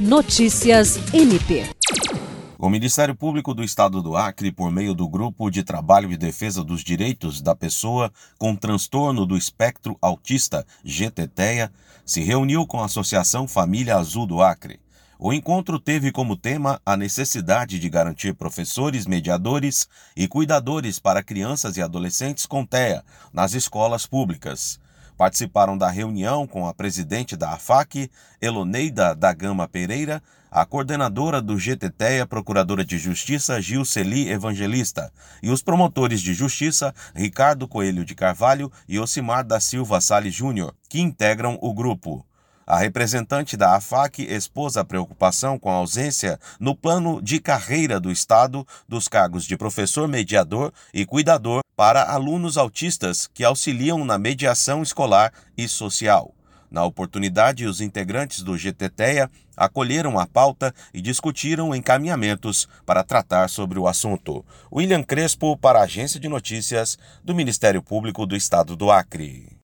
Notícias MP. O Ministério Público do Estado do Acre, por meio do Grupo de Trabalho de Defesa dos Direitos da Pessoa com Transtorno do Espectro Autista, GTTEA, se reuniu com a Associação Família Azul do Acre. O encontro teve como tema a necessidade de garantir professores, mediadores e cuidadores para crianças e adolescentes com TEA nas escolas públicas. Participaram da reunião com a presidente da AFAC, Eloneida da Gama Pereira, a coordenadora do GTTEA, Procuradora de Justiça Gilceli Evangelista, e os promotores de justiça Ricardo Coelho de Carvalho e Ocimar da Silva Salles Júnior, que integram o grupo. A representante da AFAC expôs a preocupação com a ausência no plano de carreira do Estado dos cargos de professor mediador e cuidador para alunos autistas que auxiliam na mediação escolar e social. Na oportunidade, os integrantes do GTTEA acolheram a pauta e discutiram encaminhamentos para tratar sobre o assunto. William Crespo, para a Agência de Notícias do Ministério Público do Estado do Acre.